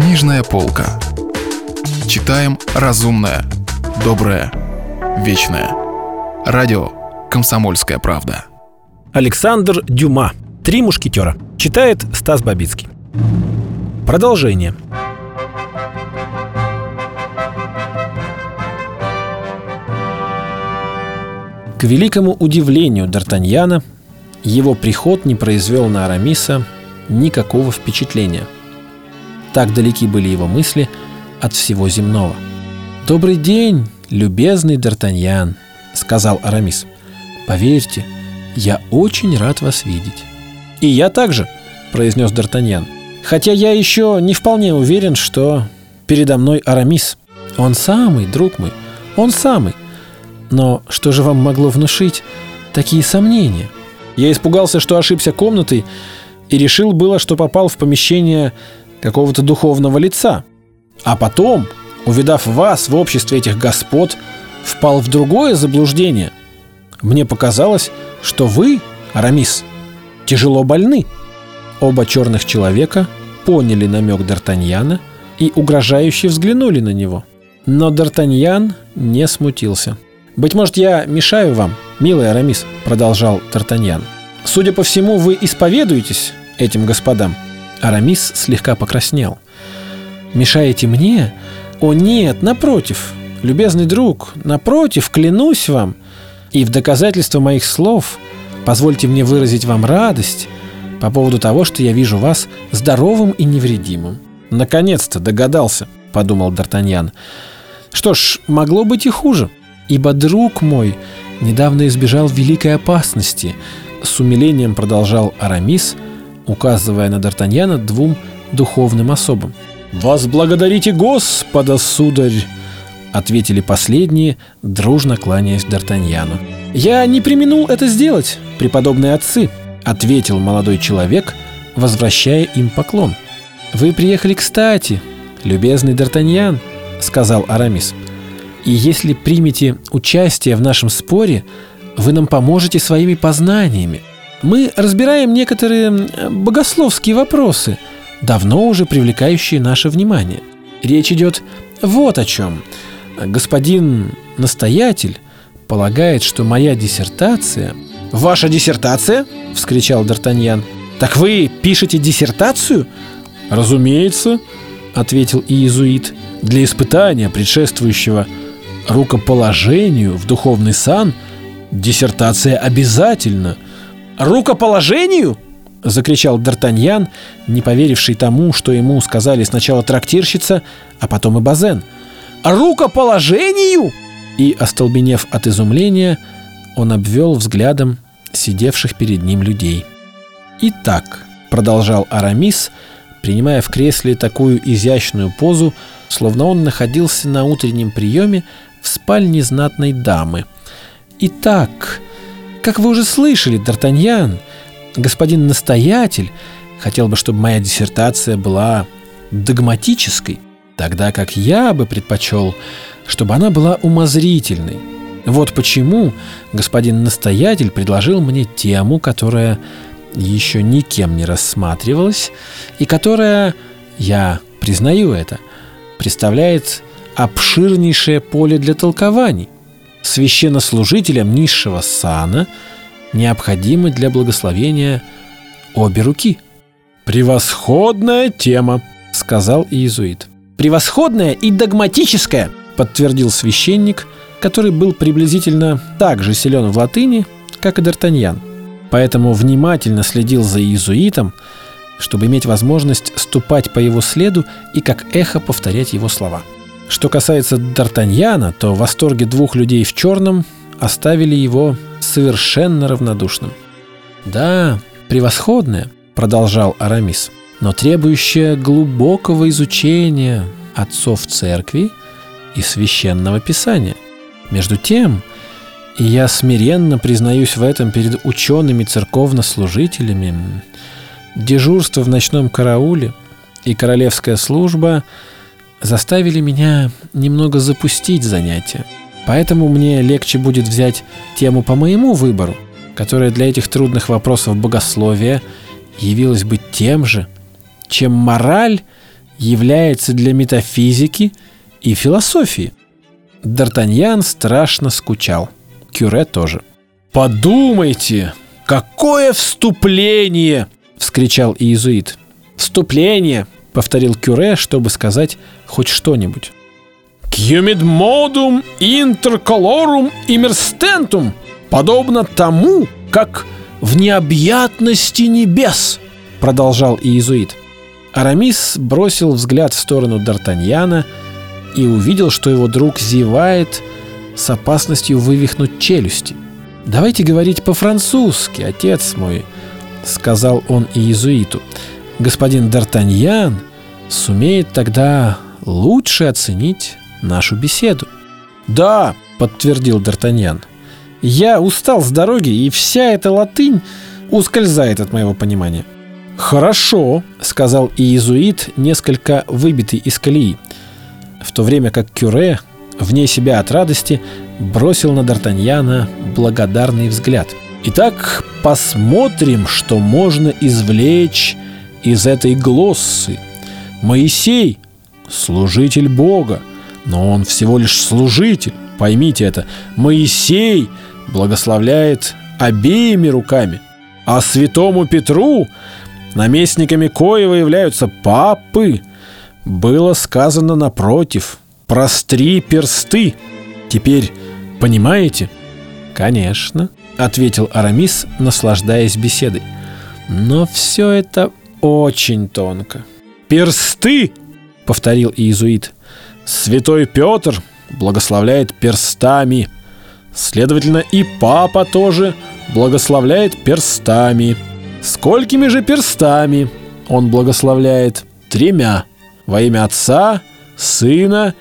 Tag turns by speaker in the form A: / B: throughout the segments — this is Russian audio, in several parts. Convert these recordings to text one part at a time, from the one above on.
A: Книжная полка. Читаем разумное, доброе, вечное. Радио «Комсомольская правда».
B: Александр Дюма. «Три мушкетера». Читает Стас Бабицкий. Продолжение. К великому удивлению Д'Артаньяна его приход не произвел на Арамиса никакого впечатления. Так далеки были его мысли от всего земного. «Добрый день, любезный Д'Артаньян», — сказал Арамис. «Поверьте, я очень рад вас видеть». «И я также», — произнес Д'Артаньян. «Хотя я еще не вполне уверен, что передо мной Арамис. Он самый, друг мой, он самый. Но что же вам могло внушить такие сомнения?» Я испугался, что ошибся комнатой и решил было, что попал в помещение какого-то духовного лица. А потом, увидав вас в обществе этих господ, впал в другое заблуждение. Мне показалось, что вы, Арамис, тяжело больны. Оба черных человека поняли намек Д'Артаньяна и угрожающе взглянули на него. Но Д'Артаньян не смутился. «Быть может, я мешаю вам, милый Арамис», — продолжал Д'Артаньян. «Судя по всему, вы исповедуетесь этим господам». Арамис слегка покраснел. «Мешаете мне? О нет, напротив, любезный друг, напротив, клянусь вам. И в доказательство моих слов позвольте мне выразить вам радость по поводу того, что я вижу вас здоровым и невредимым». «Наконец-то догадался», — подумал Д'Артаньян. «Что ж, могло быть и хуже, ибо друг мой недавно избежал великой опасности», — с умилением продолжал Арамис, указывая на Д'Артаньяна двум духовным особам. «Возблагодарите Господа, сударь!» — ответили последние, дружно кланяясь Д'Артаньяну. «Я не применул это сделать, преподобные отцы», — ответил молодой человек, возвращая им поклон. «Вы приехали кстати, любезный Д'Артаньян», — сказал Арамис. «И если примете участие в нашем споре, вы нам поможете своими познаниями. Мы разбираем некоторые богословские вопросы, давно уже привлекающие наше внимание. Речь идет вот о чем. Господин настоятель полагает, что моя диссертация... «Ваша диссертация?» — вскричал Д'Артаньян. «Так вы пишете диссертацию?» «Разумеется», — ответил иезуит. «Для испытания, предшествующего рукоположению в духовный сан, диссертация обязательно». «Рукоположению?» — закричал Д'Артаньян, не поверивший тому, что ему сказали сначала трактирщица, а потом и Базен. «Рукоположению?» И, остолбенев от изумления, он обвел взглядом сидевших перед ним людей. «Итак», — продолжал Арамис, принимая в кресле такую изящную позу, словно он находился на утреннем приеме в спальне знатной дамы. «Итак, как вы уже слышали, Д'Артаньян, господин настоятель хотел бы, чтобы моя диссертация была догматической, тогда как я бы предпочел, чтобы она была умозрительной. Вот почему господин настоятель предложил мне тему, которая еще никем не рассматривалась и которая, я признаю это, представляет обширнейшее поле для толкований – священнослужителям низшего сана необходимы для благословения обе руки. «Превосходная тема», — сказал иезуит. «Превосходная и догматическая», — подтвердил священник, который был приблизительно так же силен в латыни, как и Д'Артаньян. Поэтому внимательно следил за иезуитом, чтобы иметь возможность ступать по его следу и как эхо повторять его слова. Что касается Д'Артаньяна, то восторги двух людей в черном оставили его совершенно равнодушным. «Да, превосходное», — продолжал Арамис, «но требующее глубокого изучения отцов церкви и священного писания. Между тем, и я смиренно признаюсь в этом перед учеными церковнослужителями, дежурство в ночном карауле и королевская служба — заставили меня немного запустить занятия. Поэтому мне легче будет взять тему по моему выбору, которая для этих трудных вопросов богословия явилась бы тем же, чем мораль является для метафизики и философии. Д'Артаньян страшно скучал. Кюре тоже. «Подумайте, какое вступление!» — вскричал иезуит. «Вступление!» — повторил Кюре, чтобы сказать хоть что-нибудь. «Кьюмид модум интерколорум имерстентум» подобно тому, как в необъятности небес, продолжал иезуит. Арамис бросил взгляд в сторону Д'Артаньяна и увидел, что его друг зевает с опасностью вывихнуть челюсти. «Давайте говорить по-французски, отец мой», — сказал он иезуиту. «Господин Д'Артаньян сумеет тогда лучше оценить нашу беседу». «Да», — подтвердил Д'Артаньян, — «я устал с дороги, и вся эта латынь ускользает от моего понимания». «Хорошо», — сказал иезуит, несколько выбитый из колеи, в то время как Кюре, вне себя от радости, бросил на Д'Артаньяна благодарный взгляд. «Итак, посмотрим, что можно извлечь из этой глоссы. Моисей — служитель Бога, но он всего лишь служитель, поймите это. Моисей благословляет обеими руками, а святому Петру наместниками коего являются папы, было сказано напротив «Простри персты». Теперь понимаете? Конечно, ответил Арамис, наслаждаясь беседой. Но все это очень тонко. «Персты!» — повторил иезуит. «Святой Петр благословляет перстами. Следовательно, и папа тоже благословляет перстами». Сколькими же перстами он благословляет? Тремя. Во имя Отца, Сына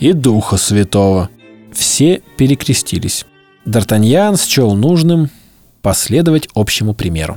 B: и Духа Святого. Все перекрестились. Д'Артаньян счел нужным последовать общему примеру.